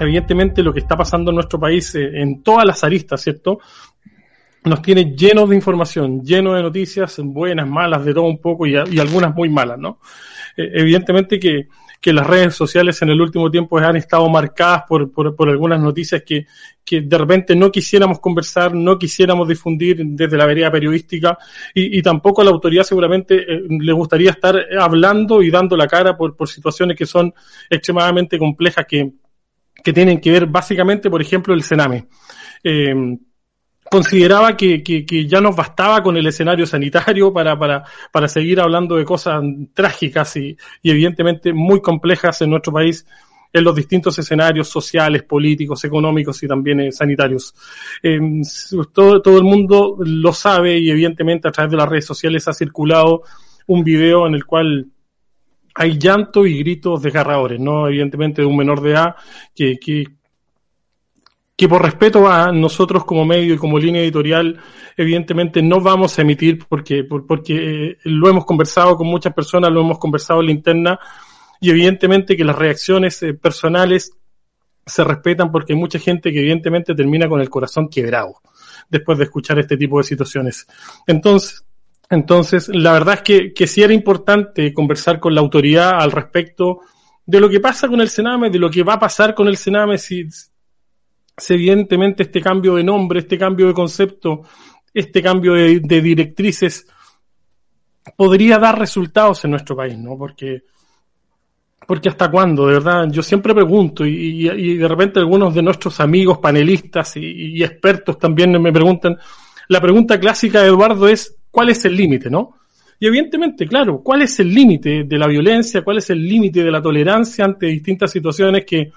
Evidentemente lo que está pasando en nuestro país eh, en todas las aristas, ¿cierto? Nos tiene llenos de información, lleno de noticias, buenas, malas, de todo un poco y, algunas muy malas, ¿no? Eh, evidentemente que, las redes sociales en el último tiempo han estado marcadas por, por, por algunas noticias que, de repente no quisiéramos conversar, no quisiéramos difundir desde la vereda periodística y, y tampoco a la autoridad seguramente eh, le gustaría estar hablando y dando la cara por, por situaciones que son extremadamente complejas que, que tienen que ver básicamente, por ejemplo, el Sename. Eh, consideraba que, que, ya nos bastaba con el escenario sanitario para, para, para seguir hablando de cosas trágicas y, y, evidentemente muy complejas en nuestro país en los distintos escenarios sociales, políticos, económicos y también eh, sanitarios. Eh, todo, todo el mundo lo sabe y evidentemente a través de las redes sociales ha circulado un video en el cual hay llanto y gritos desgarradores, ¿no? Evidentemente de un menor de edad que, que, que por respeto a nosotros como medio y como línea editorial, evidentemente no vamos a emitir porque, porque eh, lo hemos conversado con muchas personas, lo hemos conversado en la interna y evidentemente que las reacciones eh, personales se respetan porque hay mucha gente que evidentemente termina con el corazón quebrado después de escuchar este tipo de situaciones. Entonces, entonces, la verdad es que, que sí era importante conversar con la autoridad al respecto de lo que pasa con el Sename, de lo que va a pasar con el Sename si, evidentemente este cambio de nombre, este cambio de concepto, este cambio de, directrices podría dar resultados en nuestro país, ¿no? Porque, porque hasta cuándo, de verdad, yo siempre pregunto y de repente algunos de nuestros amigos panelistas y, y expertos también me preguntan, la pregunta clásica de Eduardo es, ¿cuál es el límite, no? Y evidentemente, claro, ¿cuál es el límite de la violencia? ¿Cuál es el límite de la tolerancia ante distintas situaciones que,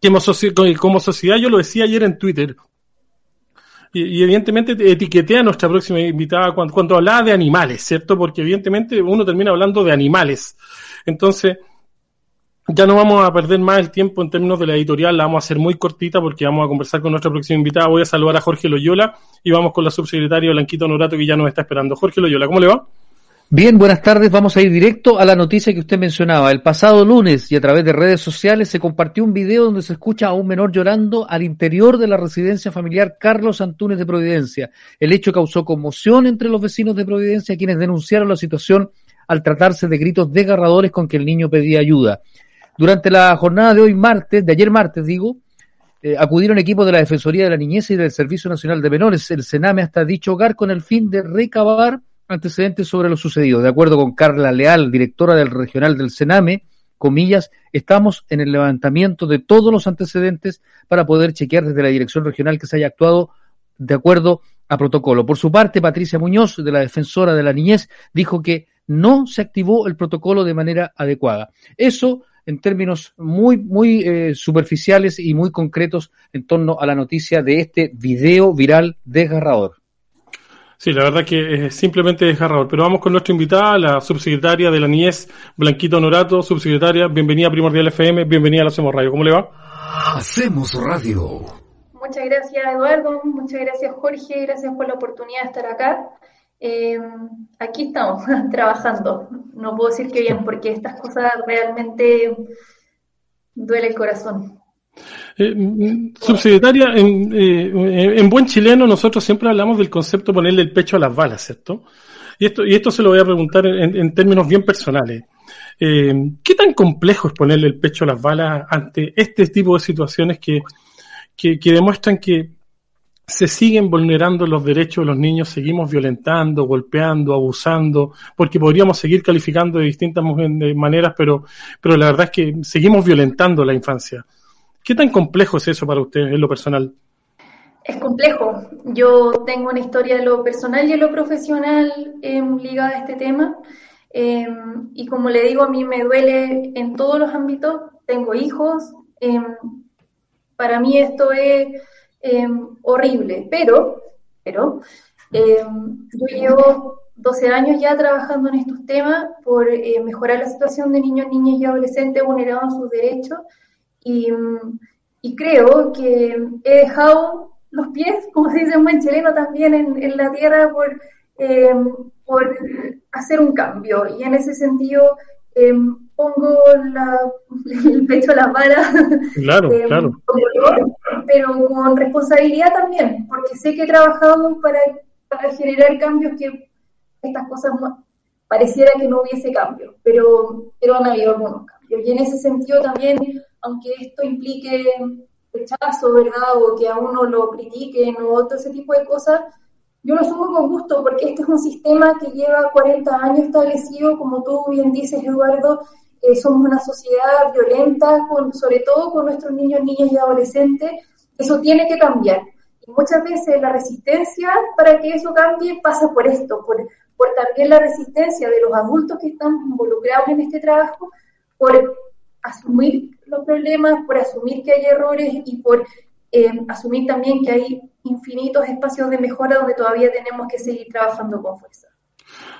que como sociedad, yo lo decía ayer en Twitter, y, evidentemente etiqueté a nuestra próxima invitada cuando, cuando hablaba de animales, ¿cierto? Porque evidentemente uno termina hablando de animales. Entonces, ya no vamos a perder más el tiempo en términos de la editorial, la vamos a hacer muy cortita porque vamos a conversar con nuestra próxima invitada. Voy a saludar a Jorge Loyola y vamos con la subsecretaria Blanquito Norato que ya nos está esperando. Jorge Loyola, ¿cómo le va? Bien, buenas tardes. Vamos a ir directo a la noticia que usted mencionaba. El pasado lunes y a través de redes sociales se compartió un video donde se escucha a un menor llorando al interior de la residencia familiar Carlos Antunes de Providencia. El hecho causó conmoción entre los vecinos de Providencia quienes denunciaron la situación al tratarse de gritos desgarradores con que el niño pedía ayuda. Durante la jornada de hoy martes, de ayer martes digo, eh, acudieron equipos de la Defensoría de la Niñez y del Servicio Nacional de Menores, el Sename, hasta dicho hogar con el fin de recabar antecedentes sobre lo sucedido. De acuerdo con Carla Leal, directora del regional del Sename, comillas, estamos en el levantamiento de todos los antecedentes para poder chequear desde la dirección regional que se haya actuado de acuerdo a protocolo. Por su parte, Patricia Muñoz, de la Defensora de la Niñez, dijo que no se activó el protocolo de manera adecuada. Eso en términos muy, muy eh, superficiales y muy concretos en torno a la noticia de este video viral desgarrador. Sí, la verdad que es simplemente desgarrador. Pero vamos con nuestra invitada, la subsecretaria de la Niñez, Blanquito Norato. Subsecretaria, bienvenida a Primordial FM, bienvenida a la Hacemos Radio. ¿Cómo le va? Hacemos Radio. Muchas gracias, Eduardo. Muchas gracias, Jorge. Gracias por la oportunidad de estar acá. Eh, aquí estamos, trabajando. No puedo decir que bien, porque estas cosas realmente duele el corazón. Eh, mm, subsecretaria, en, eh, en, buen chileno nosotros siempre hablamos del concepto ponerle el pecho a las balas, ¿cierto? Y esto, y esto se lo voy a preguntar en, en términos bien personales. Eh, ¿Qué tan complejo es ponerle el pecho a las balas ante este tipo de situaciones que, que, que demuestran que se siguen vulnerando los derechos de los niños, seguimos violentando, golpeando, abusando, porque podríamos seguir calificando de distintas maneras, pero, pero la verdad es que seguimos violentando la infancia. ¿Qué tan complejo es eso para usted en lo personal? Es complejo. Yo tengo una historia de lo personal y de lo profesional eh, ligada a este tema. Eh, y como le digo, a mí me duele en todos los ámbitos. Tengo hijos. Eh, para mí esto es em, horrible, pero, pero em, yo llevo 12 años ya trabajando en estos temas por eh, mejorar la situación de niños, niñas y adolescentes vulnerados en sus derechos y, y, creo que he dejado los pies, como se dice en buen chileno, también en, en la tierra por, por hacer un cambio y en ese sentido pongo el pecho a la bala. Claro, claro. Pero con responsabilidad también, porque sé que he trabajado para, para generar cambios que estas cosas pareciera que no hubiese cambio, pero, pero han habido algunos cambios. Y en ese sentido también, aunque esto implique rechazo, ¿verdad? O que a uno lo critiquen o todo ese tipo de cosas, yo lo asumo con gusto porque este es un sistema que lleva 40 años establecido, como tú bien dices, Eduardo, eh, somos una sociedad violenta, con, sobre todo con nuestros niños, niñas y adolescentes. Eso tiene que cambiar. Y muchas veces la resistencia para que eso cambie pasa por esto, por, por también la resistencia de los adultos que están involucrados en este trabajo, por asumir los problemas, por asumir que hay errores y por eh, asumir también que hay infinitos espacios de mejora donde todavía tenemos que seguir trabajando con fuerza.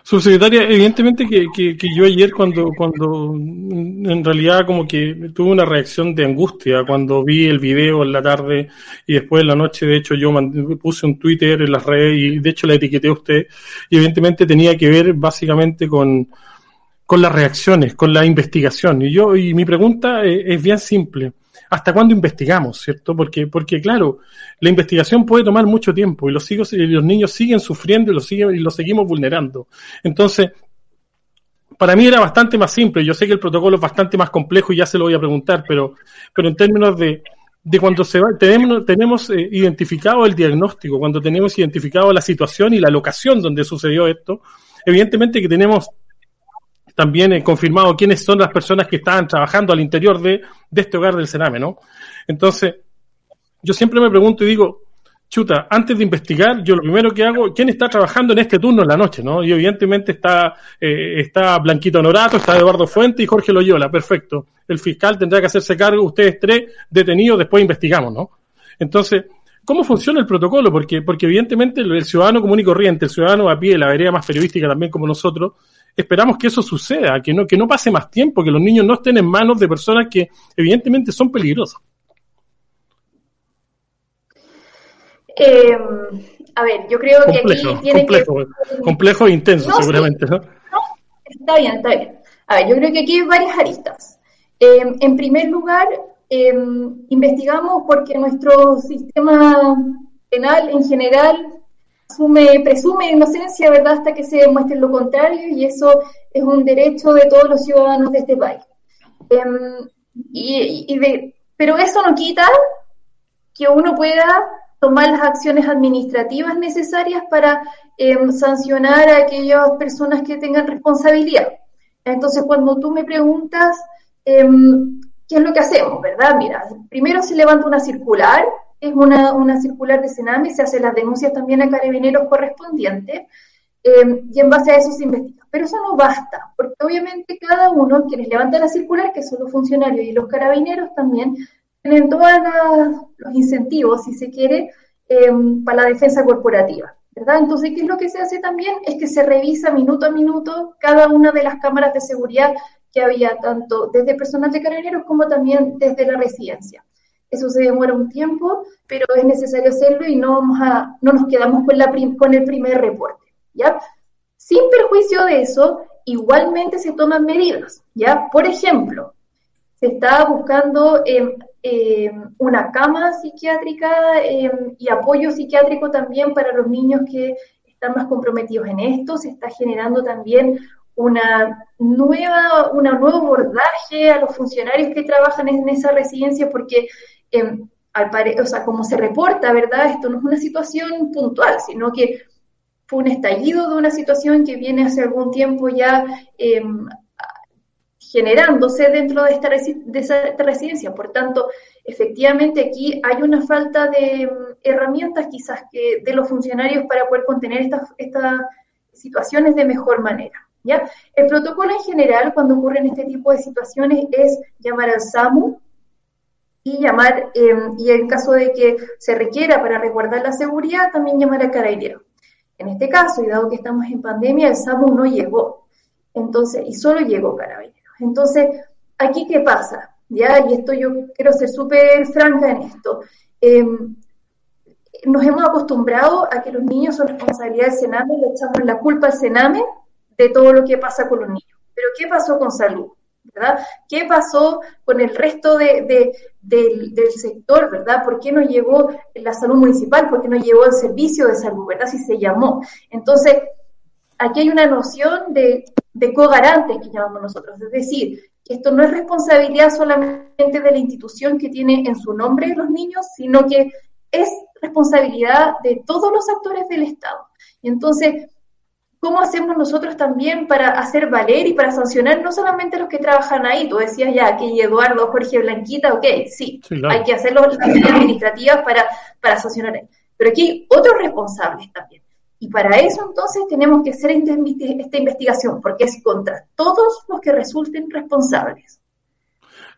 Subsecretaria, evidentemente que, que, yo ayer cuando, cuando en realidad como que tuve una reacción de angustia cuando vi el video en la tarde y después en la noche, de hecho yo puse un Twitter en las redes y de hecho la etiqueté a usted y evidentemente tenía que ver básicamente con, con las reacciones, con la investigación. Y yo, y mi pregunta es bien simple hasta cuándo investigamos, ¿cierto? Porque, porque claro, la investigación puede tomar mucho tiempo y los, hijos, y los niños siguen sufriendo y los, siguen, y los seguimos vulnerando. Entonces, para mí era bastante más simple. Yo sé que el protocolo es bastante más complejo y ya se lo voy a preguntar, pero, pero en términos de, de cuando se va, tenemos, tenemos eh, identificado el diagnóstico, cuando tenemos identificado la situación y la locación donde sucedió esto, evidentemente que tenemos también he confirmado quiénes son las personas que estaban trabajando al interior de, este hogar del Sename, ¿no? Entonces, yo siempre me pregunto y digo, chuta, antes de investigar, yo lo primero que hago, ¿quién está trabajando en este turno en la noche, no? Y evidentemente está, eh, está Blanquito Norato, está Eduardo Fuente y Jorge Loyola, perfecto. El fiscal tendrá que hacerse cargo, ustedes tres detenidos, después investigamos, ¿no? Entonces, ¿cómo funciona el protocolo? Porque, porque evidentemente el, ciudadano común y corriente, el ciudadano a pie, la vereda más periodística también como nosotros, esperamos que eso suceda, que no, que no pase más tiempo, que los niños no estén en manos de personas que evidentemente son peligrosas. Eh, a ver, yo creo que aquí tiene complejo, que... Complejo e intenso, seguramente. ¿no? está bien, está bien. A ver, yo creo que aquí hay varias aristas. Eh, en primer lugar, eh, investigamos porque nuestro sistema penal en general presume inocencia, ¿verdad?, hasta que se demuestre lo contrario, y eso es un derecho de todos los ciudadanos de este país. Em, y, pero eso no quita que uno pueda tomar las acciones administrativas necesarias para em, sancionar a aquellas personas que tengan responsabilidad. Entonces, cuando tú me preguntas em, qué es lo que hacemos, ¿verdad? Mira, primero se levanta una circular es una, una circular de Sename, se hacen las denuncias también a carabineros correspondientes eh, y en base a eso se investiga. Pero eso no basta, porque obviamente cada uno, quienes levantan la circular, que son los funcionarios y los carabineros también, tienen todos los incentivos, si se quiere, eh, para la defensa corporativa. ¿verdad? Entonces, ¿qué es lo que se hace también? Es que se revisa minuto a minuto cada una de las cámaras de seguridad que había, tanto desde personal de carabineros como también desde la residencia. Eso se demora un tiempo, pero es necesario hacerlo y no, vamos a, no nos quedamos con, la, con el primer reporte. ¿ya? Sin perjuicio de eso, igualmente se toman medidas. ¿ya? Por ejemplo, se está buscando em, em, una cama psiquiátrica em, y apoyo psiquiátrico también para los niños que están más comprometidos en esto. Se está generando también una nueva, un nuevo abordaje a los funcionarios que trabajan en esa residencia porque Em, al o sea, como se reporta, ¿verdad? Esto no es una situación puntual, sino que fue un estallido de una situación que viene hace algún tiempo ya em, generándose dentro de esta, de residencia. Por tanto, efectivamente aquí hay una falta de em, herramientas quizás que de los funcionarios para poder contener estas, estas situaciones de mejor manera. ¿ya? El protocolo en general, cuando ocurren este tipo de situaciones, es llamar al SAMU, y llamar, em, y en caso de que se requiera para resguardar la seguridad, también llamar a carabineros. En este caso, y dado que estamos en pandemia, el SAMU no llegó, entonces, y solo llegó carabineros. Entonces, ¿aquí qué pasa? ¿Ya? Y esto yo quiero ser súper franca en esto. Em, nos hemos acostumbrado a que los niños son responsabilidad del Sename, le echamos la culpa al Sename de todo lo que pasa con los niños. Pero ¿qué pasó con salud? ¿Qué pasó con el resto de, del, sector, ¿verdad? ¿Por qué no llegó la salud municipal? ¿Por qué no llegó el servicio de salud, ¿verdad? Si se llamó. Entonces, aquí hay una noción de, de cogarante que llamamos nosotros, es decir, que esto no es responsabilidad solamente de la institución que tiene en su nombre los niños, sino que es responsabilidad de todos los actores del Estado. Entonces, ¿Cómo hacemos nosotros también para hacer valer y para sancionar no solamente a los que trabajan ahí? Tú decías ya que Eduardo, Jorge, Blanquita, ok, sí, hay que hacer las administrativas para, para sancionar. Pero aquí hay otros responsables también. Y para eso entonces tenemos que hacer esta investigación, porque es contra todos los que resulten responsables.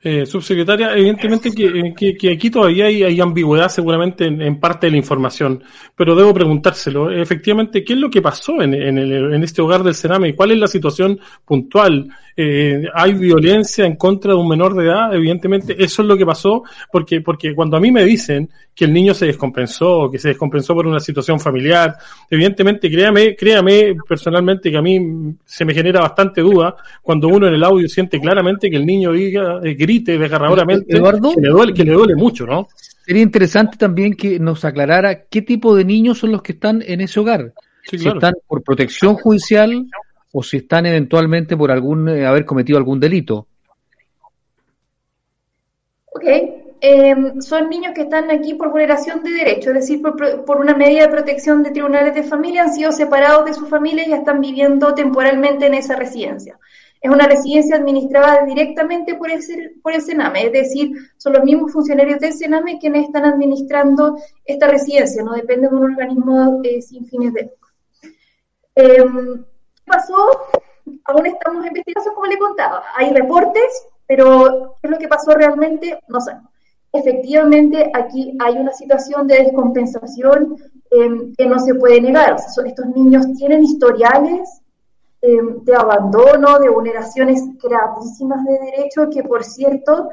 Eh, subsecretaria, evidentemente que, que, aquí todavía hay, ambigüedad seguramente en, parte de la información, pero debo preguntárselo. Efectivamente, ¿qué es lo que pasó en, en, el, en este hogar del Sename? ¿Cuál es la situación puntual? Eh, ¿Hay violencia en contra de un menor de edad? Evidentemente, eso es lo que pasó, porque, porque cuando a mí me dicen que el niño se descompensó, que se descompensó por una situación familiar, evidentemente, créame, créame personalmente que a mí se me genera bastante duda cuando uno en el audio siente claramente que el niño diga, eh, grite desgarradoramente, Eduardo, que le duele, que le duele mucho, ¿no? Sería interesante también que nos aclarara qué tipo de niños son los que están en ese hogar. si están por protección judicial o si están eventualmente por algún eh, haber cometido algún delito. Ok, em, son niños que están aquí por vulneración de derechos, es decir, por, una medida de protección de tribunales de familia, han sido separados de su familia y ya están viviendo temporalmente en esa residencia es una residencia administrada directamente por el, por el Sename, es decir, son los mismos funcionarios del Sename quienes están administrando esta residencia, no depende de un organismo eh, sin fines de lucro. Em, ¿Qué pasó? Aún estamos en investigación, como le contaba. Hay reportes, pero ¿qué es lo que pasó realmente? No sabemos. Efectivamente, aquí hay una situación de descompensación em, que no se puede negar. estos niños tienen historiales Em, de abandono, de vulneraciones gravísimas de derecho que, por cierto,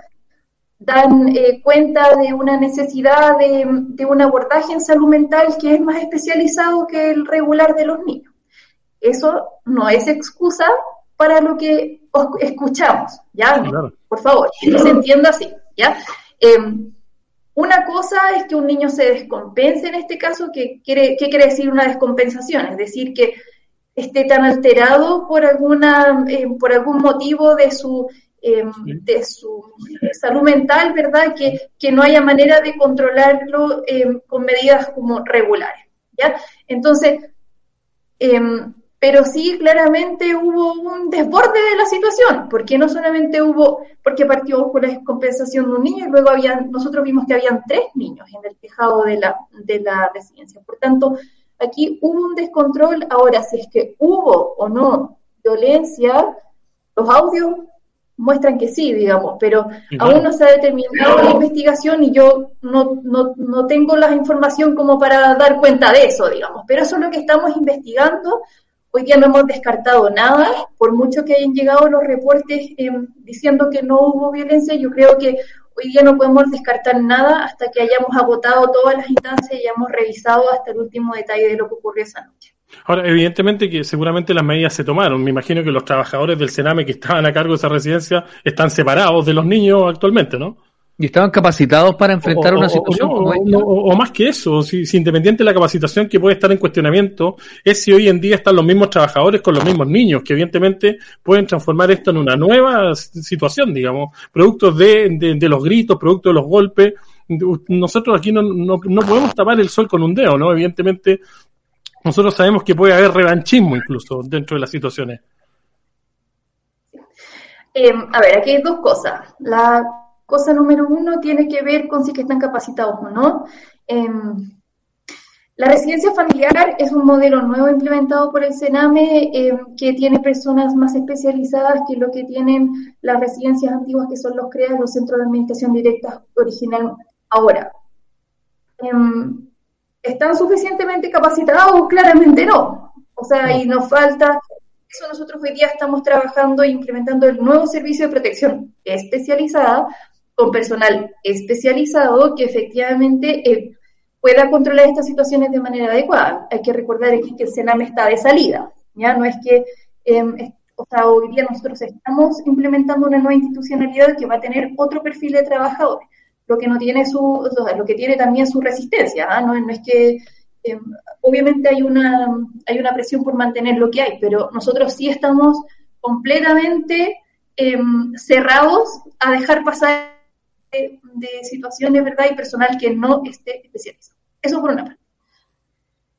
dan eh, cuenta de una necesidad de, un abordaje en salud mental que es más especializado que el regular de los niños. Eso no es excusa para lo que escuchamos, ¿ya? Por favor, que se entienda así, ¿ya? Em, una cosa es que un niño se descompense en este caso, que quiere, ¿qué quiere decir una descompensación? Es decir, que esté tan alterado por alguna eh, por algún motivo de su eh, de su salud mental, ¿verdad? Que, que, no haya manera de controlarlo eh, con medidas como regulares, ¿ya? Entonces, em, pero sí claramente hubo un desborde de la situación, porque no solamente hubo, porque partió con la descompensación de un niño y luego habían, nosotros vimos que habían tres niños en el tejado de la, de la residencia. Por tanto, Aquí hubo un descontrol. Ahora, si es que hubo o no violencia, los audios muestran que sí, digamos, pero aún no se ha determinado la investigación y yo no, no, no tengo la información como para dar cuenta de eso, digamos. Pero eso es lo que estamos investigando. Hoy día no hemos descartado nada, por mucho que hayan llegado los reportes eh, diciendo que no hubo violencia, yo creo que hoy día no podemos descartar nada hasta que hayamos agotado todas las instancias y hayamos revisado hasta el último detalle de lo que ocurrió esa noche. Ahora, evidentemente que seguramente las medidas se tomaron. Me imagino que los trabajadores del Sename que estaban a cargo de esa residencia están separados de los niños actualmente, ¿no? ¿Y estaban capacitados para enfrentar una situación o, o, más que eso, si, independiente de la capacitación que puede estar en cuestionamiento, es si hoy en día están los mismos trabajadores con los mismos niños, que evidentemente pueden transformar esto en una nueva situación, digamos, productos de, de, los gritos, productos de los golpes. Nosotros aquí no, no, no podemos tapar el sol con un dedo, ¿no? Evidentemente, nosotros sabemos que puede haber revanchismo incluso dentro de las situaciones. Eh, a ver, aquí hay dos cosas. La Cosa número uno tiene que ver con si que están capacitados o no. Em, La residencia familiar es un modelo nuevo implementado por el Sename eh, que tiene personas más especializadas que lo que tienen las residencias antiguas que son los CREA, los centros de administración directa original. Ahora, em, ¿están suficientemente capacitados? Claramente no. O sea, y nos falta, eso nosotros hoy día estamos trabajando e implementando el nuevo servicio de protección especializada con personal especializado que efectivamente eh, pueda controlar estas situaciones de manera adecuada. Hay que recordar que el Sename está de salida, ¿ya? No es que, eh, o sea, hoy día nosotros estamos implementando una nueva institucionalidad que va a tener otro perfil de trabajadores, lo que no tiene su, lo que tiene también su resistencia, ¿ah? no, no, es que, em, obviamente hay una, hay una presión por mantener lo que hay, pero nosotros sí estamos completamente em, cerrados a dejar pasar de, situaciones, ¿verdad? Y personal que no esté especializado. Eso por una parte.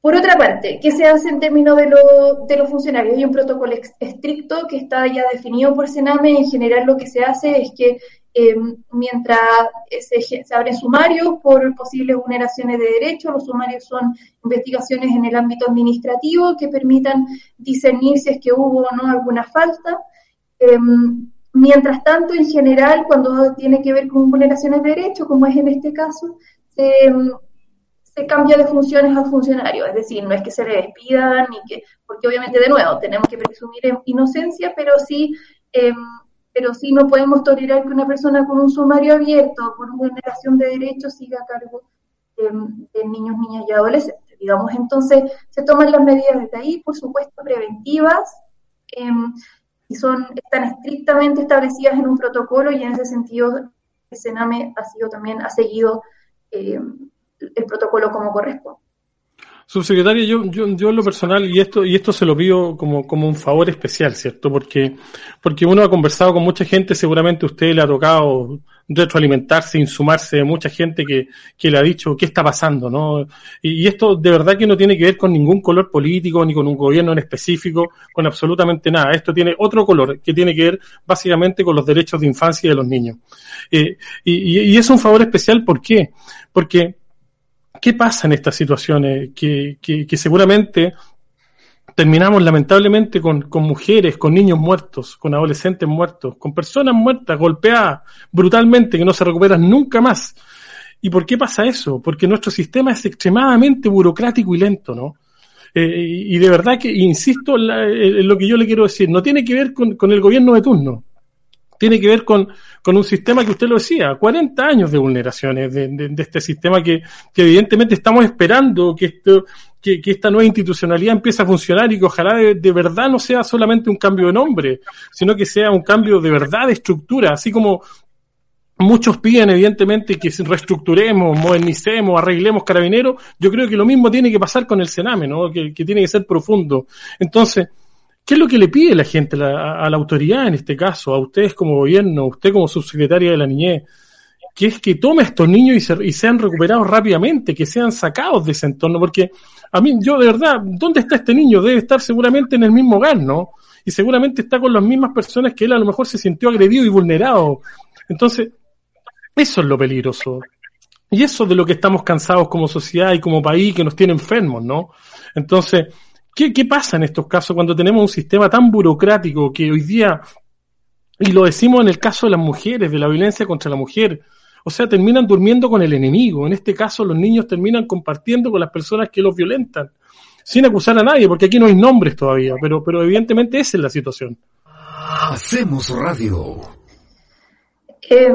Por otra parte, ¿qué se hace en términos de, los funcionarios? Hay un protocolo estricto que está ya definido por Sename. En general, lo que se hace es que eh, mientras se, se, abren sumarios por posibles vulneraciones de derechos, los sumarios son investigaciones en el ámbito administrativo que permitan discernir si es que hubo o no alguna falta. Eh, mientras tanto, en general, cuando tiene que ver con vulneraciones de derechos, como es en este caso, se cambia de funciones a funcionario, es decir, no es que se le despidan, ni que, porque obviamente de nuevo tenemos que presumir inocencia, pero sí, eh, pero sí no podemos tolerar que una persona con un sumario abierto por vulneración de derechos siga a cargo de, niños, niñas y adolescentes. Digamos, entonces se toman las medidas desde ahí, por supuesto, preventivas, eh, y son, están estrictamente establecidas en un protocolo y en ese sentido el Sename ha sido también, ha seguido eh, el protocolo como corresponde. Subsecretaria, yo, yo, yo en lo personal, y esto, y esto se lo pido como, como un favor especial, ¿cierto? Porque, porque uno ha conversado con mucha gente, seguramente a usted le ha tocado retroalimentarse, insumarse de mucha gente que, que le ha dicho qué está pasando, ¿no? Y, y, esto de verdad que no tiene que ver con ningún color político, ni con un gobierno en específico, con absolutamente nada. Esto tiene otro color, que tiene que ver básicamente con los derechos de infancia de los niños. Eh, y, y, es un favor especial, ¿por qué? Porque ¿Qué pasa en estas situaciones? Que, seguramente terminamos lamentablemente con, mujeres, con niños muertos, con adolescentes muertos, con personas muertas, golpeadas brutalmente, que no se recuperan nunca más. ¿Y por qué pasa eso? Porque nuestro sistema es extremadamente burocrático y lento, ¿no? Eh, y de verdad que, insisto en, lo que yo le quiero decir, no tiene que ver con el gobierno de turno, tiene que ver con, con, un sistema que usted lo decía, 40 años de vulneraciones de, este sistema que, que, evidentemente estamos esperando que, esto, que, esta nueva institucionalidad empiece a funcionar y que ojalá de, de, verdad no sea solamente un cambio de nombre, sino que sea un cambio de verdad de estructura, así como muchos piden evidentemente que reestructuremos, modernicemos, arreglemos carabineros, yo creo que lo mismo tiene que pasar con el Sename, ¿no? que tiene que ser profundo. Entonces, ¿Qué es lo que le pide la gente la, a la, autoridad en este caso, a ustedes como gobierno, a usted como subsecretaria de la niñez? Que es que tome a estos niños y, se, y, sean recuperados rápidamente, que sean sacados de ese entorno, porque a mí, yo de verdad, ¿dónde está este niño? Debe estar seguramente en el mismo hogar, ¿no? Y seguramente está con las mismas personas que él a lo mejor se sintió agredido y vulnerado. Entonces, eso es lo peligroso. Y eso de lo que estamos cansados como sociedad y como país que nos tiene enfermos, ¿no? Entonces, ¿Qué, ¿Qué pasa en estos casos cuando tenemos un sistema tan burocrático que hoy día, y lo decimos en el caso de las mujeres, de la violencia contra la mujer, o sea, terminan durmiendo con el enemigo. En este caso, los niños terminan compartiendo con las personas que los violentan, sin acusar a nadie, porque aquí no hay nombres todavía, pero, pero evidentemente esa es la situación. Hacemos radio. Eh,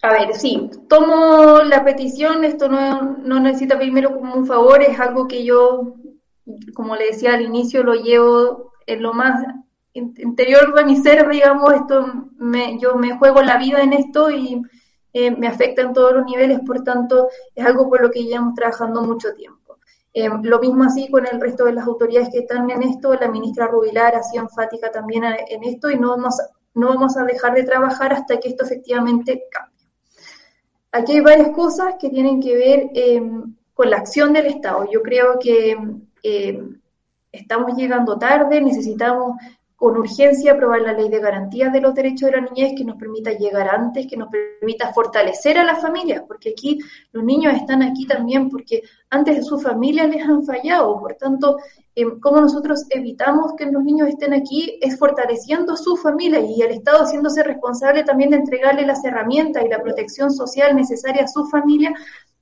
a ver, sí, tomo la petición, esto no, no necesita primero como un favor, es algo que yo como le decía al inicio, lo llevo en lo más interior de mi ser, digamos, esto me, yo me juego la vida en esto y eh, me afecta en todos los niveles, por tanto, es algo por lo que llevamos trabajando mucho tiempo. Eh, lo mismo así con el resto de las autoridades que están en esto, la ministra Rubilar ha enfática también en esto y no vamos, no vamos a dejar de trabajar hasta que esto efectivamente cambie. Aquí hay varias cosas que tienen que ver eh, con la acción del Estado. Yo creo que eh, estamos llegando tarde, necesitamos con urgencia aprobar la ley de garantías de los derechos de la niñez que nos permita llegar antes, que nos permita fortalecer a las familias, porque aquí los niños están aquí también porque antes de su familia les han fallado. Por tanto, eh, cómo nosotros evitamos que los niños estén aquí es fortaleciendo a su familia y el Estado haciéndose responsable también de entregarle las herramientas y la protección social necesaria a su familia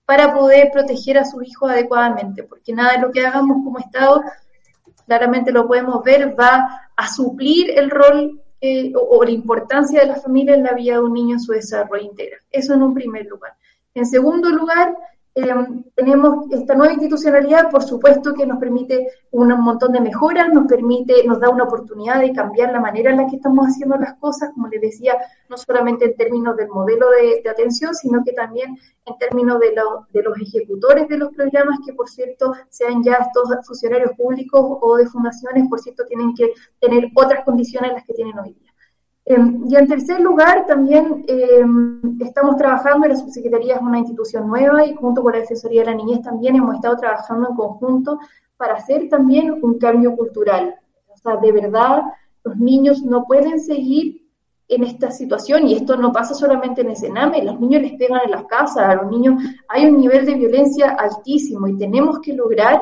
para poder proteger a sus hijos adecuadamente, porque nada de lo que hagamos como Estado claramente lo podemos ver, va a suplir el rol eh, o, la importancia de la familia en la vida de un niño en su desarrollo integral. Eso en un primer lugar. En segundo lugar, eh, tenemos esta nueva institucionalidad, por supuesto, que nos permite un montón de mejoras, nos permite, nos da una oportunidad de cambiar la manera en la que estamos haciendo las cosas, como les decía, no solamente en términos del modelo de, atención, sino que también en términos de, de, los ejecutores de los programas, que por cierto, sean ya estos funcionarios públicos o de fundaciones, por cierto, tienen que tener otras condiciones las que tienen hoy día. Em, y en tercer lugar, también em, estamos trabajando, la subsecretaría es una institución nueva y junto con la Defensoría de la Niñez también hemos estado trabajando en conjunto para hacer también un cambio cultural. O sea, de verdad, los niños no pueden seguir en esta situación y esto no pasa solamente en el Sename, los niños les pegan en las casas, a los niños hay un nivel de violencia altísimo y tenemos que lograr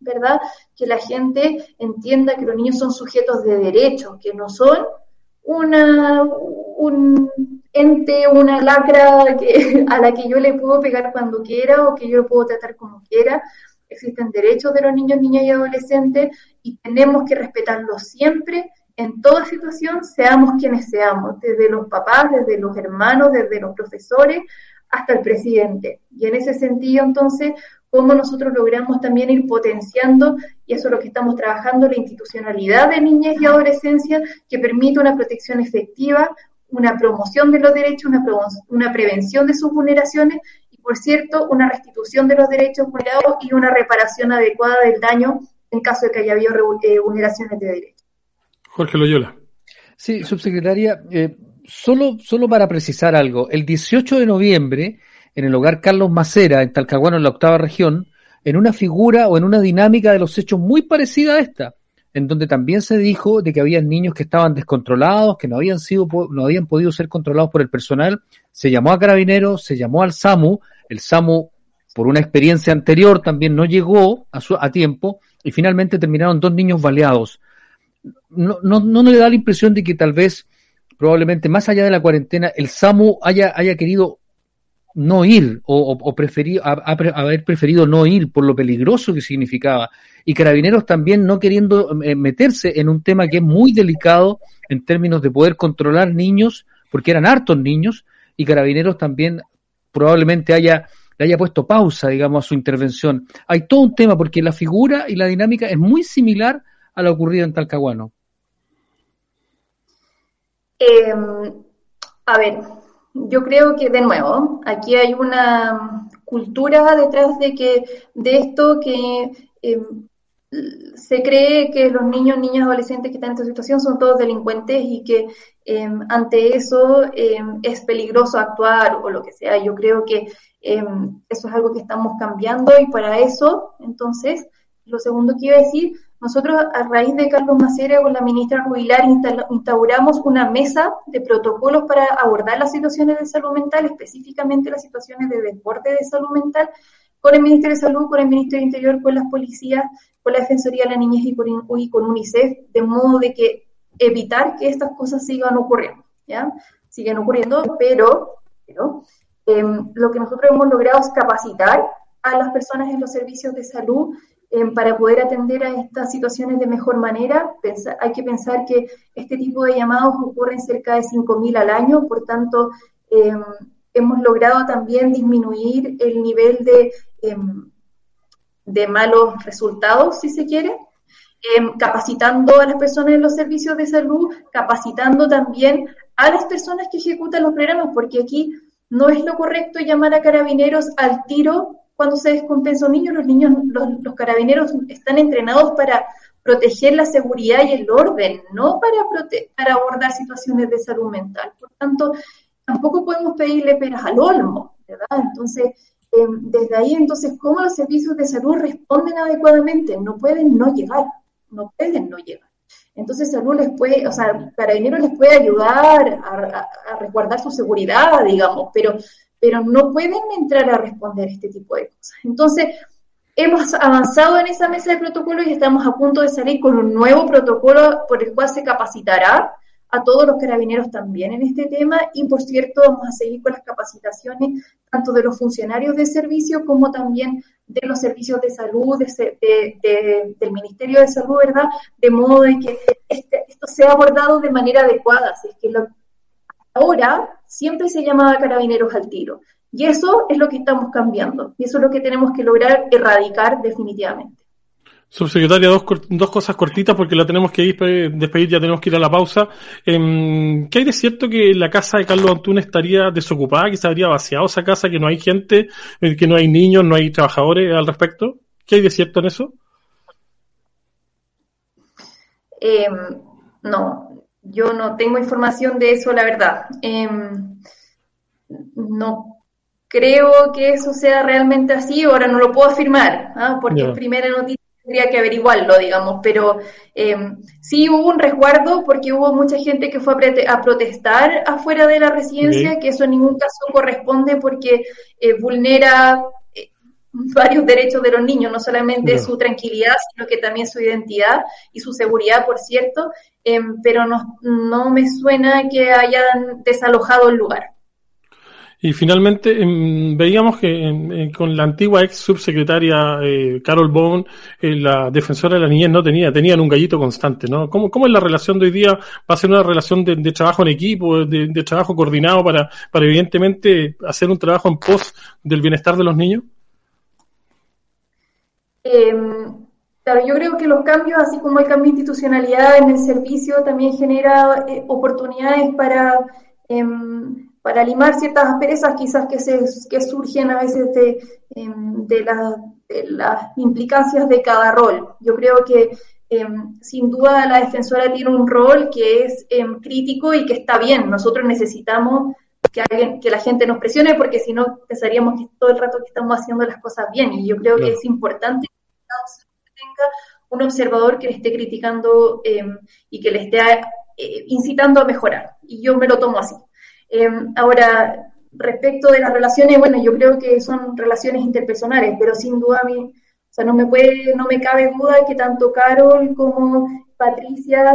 ¿verdad? Que la gente entienda que los niños son sujetos de derechos, que no son una, un ente, una lacra que, a la que yo le puedo pegar cuando quiera o que yo lo puedo tratar como quiera. Existen derechos de los niños, niñas y adolescentes y tenemos que respetarlos siempre, en toda situación, seamos quienes seamos, desde los papás, desde los hermanos, desde los profesores, hasta el presidente. Y en ese sentido, entonces, cómo nosotros logramos también ir potenciando, y eso es lo que estamos trabajando, la institucionalidad de niñez y adolescencia, que permite una protección efectiva, una promoción de los derechos, una, una prevención de sus vulneraciones, y por cierto, una restitución de los derechos vulnerados y una reparación adecuada del daño en caso de que haya habido eh, vulneraciones de derechos. Jorge Loyola. Sí, subsecretaria, eh, solo, solo para precisar algo, el 18 de noviembre en el hogar Carlos Macera, en Talcahuano, en la octava región, en una figura o en una dinámica de los hechos muy parecida a esta, en donde también se dijo de que había niños que estaban descontrolados, que no habían sido, no habían podido ser controlados por el personal, se llamó a carabineros, se llamó al SAMU, el SAMU por una experiencia anterior también no llegó a, su, a tiempo y finalmente terminaron dos niños baleados. No, no, no le da la impresión de que tal vez, probablemente más allá de la cuarentena, el SAMU haya, haya querido no ir o, o haber preferido no ir por lo peligroso que significaba. Y carabineros también no queriendo eh, meterse en un tema que es muy delicado en términos de poder controlar niños, porque eran hartos niños, y carabineros también probablemente haya, le haya puesto pausa, digamos, a su intervención. Hay todo un tema porque la figura y la dinámica es muy similar a la ocurrida en Talcahuano. Em, a ver, yo creo que, de nuevo, aquí hay una cultura detrás de que de esto que em, se cree que los niños, niñas, adolescentes que están en esta situación son todos delincuentes y que em, ante eso em, es peligroso actuar o lo que sea. Yo creo que eso es algo que estamos cambiando y para eso, entonces, lo segundo que iba a decir, nosotros, a raíz de Carlos Macera con la ministra Rubilar, instauramos una mesa de protocolos para abordar las situaciones de salud mental, específicamente las situaciones de desborde de salud mental, con el Ministerio de Salud, con el Ministerio de Interior, con las policías, con la Defensoría de la Niñez y con, UNICEF, de modo de que evitar que estas cosas sigan ocurriendo, ¿ya? Siguen ocurriendo, pero, pero em, lo que nosotros hemos logrado es capacitar a las personas en los servicios de salud para poder atender a estas situaciones de mejor manera, hay que pensar que este tipo de llamados ocurren cerca de 5.000 al año, por tanto, em, hemos logrado también disminuir el nivel de, em, de malos resultados, si se quiere, capacitando a las personas en los servicios de salud, capacitando también a las personas que ejecutan los programas, porque aquí no es lo correcto llamar a carabineros al tiro cuando se descompensa un niño, los niños, los, carabineros están entrenados para proteger la seguridad y el orden, no para, para abordar situaciones de salud mental. Por tanto, tampoco podemos pedirle peras al olmo, ¿verdad? Entonces, em, desde ahí, entonces, ¿cómo los servicios de salud responden adecuadamente? No pueden no llegar, no pueden no llegar. Entonces salud les puede, o sea, carabineros les puede ayudar a, resguardar su seguridad, digamos, pero, pero no pueden entrar a responder este tipo de cosas. Entonces, hemos avanzado en esa mesa de protocolo y estamos a punto de salir con un nuevo protocolo por el cual se capacitará a todos los carabineros también en este tema y por cierto vamos a seguir con las capacitaciones tanto de los funcionarios de servicio como también de los servicios de salud, de, del Ministerio de Salud, ¿verdad? De modo de que este, esto sea abordado de manera adecuada. es que ahora siempre se llamaba carabineros al tiro. Y eso es lo que estamos cambiando. Y eso es lo que tenemos que lograr erradicar definitivamente. Subsecretaria, dos, dos cosas cortitas porque la tenemos que ir, despedir, ya tenemos que ir a la pausa. Eh, ¿Qué hay de cierto que la casa de Carlos Antunes estaría desocupada, que se habría vaciado esa casa, que no hay gente, eh, que no hay niños, no hay trabajadores al respecto? ¿Qué hay de cierto en eso? Eh, no, yo no tengo información de eso, la verdad. Em, no creo que eso sea realmente así, ahora no lo puedo afirmar, ¿ah? porque es primera noticia tendría que averiguarlo, digamos, pero eh, sí hubo un resguardo porque hubo mucha gente que fue a, protestar afuera de la residencia, que eso en ningún caso corresponde porque eh, vulnera eh, varios derechos de los niños, no solamente su tranquilidad, sino que también su identidad y su seguridad, por cierto, pero no, no me suena que hayan desalojado el lugar. Y finalmente em, veíamos que con la antigua ex subsecretaria eh, Carol Bone, eh, la defensora de la niñez no tenía, tenían un gallito constante, ¿no? ¿Cómo, cómo es la relación de hoy día? ¿Va a ser una relación de, trabajo en equipo, de, trabajo coordinado para, para evidentemente hacer un trabajo en pos del bienestar de los niños? Em, claro, yo creo que los cambios, así como el cambio de institucionalidad en el servicio, también genera eh, oportunidades para em, para limar ciertas asperezas quizás que, se, que surgen a veces de, em, de, las implicancias de cada rol. Yo creo que em, sin duda la defensora tiene un rol que es crítico y que está bien. Nosotros necesitamos que, alguien, que la gente nos presione porque si no pensaríamos que todo el rato que estamos haciendo las cosas bien. Y yo creo que es importante un observador que le esté criticando y que le esté eh, incitando a mejorar. Y yo me lo tomo así. Em, ahora, respecto de las relaciones, bueno, yo creo que son relaciones interpersonales, pero sin duda a mí, o sea, no me puede, no me cabe duda que tanto Carol como Patricia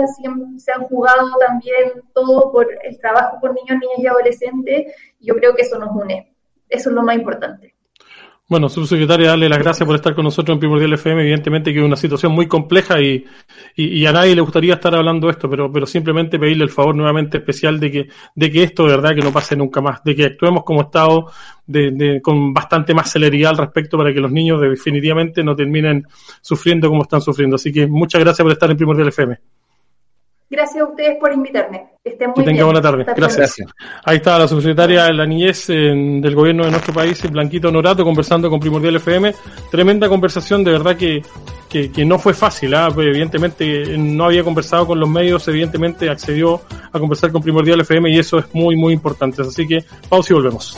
se han jugado también todo por el trabajo con niños, niñas y adolescentes. Yo creo que eso nos une. Eso es lo más importante. Bueno, subsecretaria, darle las gracias por estar con nosotros en Primordial FM. Evidentemente que es una situación muy compleja y, y, a nadie le gustaría estar hablando esto, pero, pero simplemente pedirle el favor nuevamente especial de que, de que esto de verdad que no pase nunca más, de que actuemos como Estado de, de, con bastante más celeridad al respecto para que los niños definitivamente no terminen sufriendo como están sufriendo. Así que muchas gracias por estar en Primordial FM. Gracias a ustedes por invitarme. Estén muy que tenga buena tarde. Gracias. Ahí está la subsecretaria de la niñez del gobierno de nuestro país, Blanquito Norato, conversando con Primordial FM. Tremenda conversación, de verdad que, que, no fue fácil. ¿ah? Pues, evidentemente no había conversado con los medios, evidentemente accedió a conversar con Primordial FM y eso es muy, muy importante. Así que pausa y volvemos.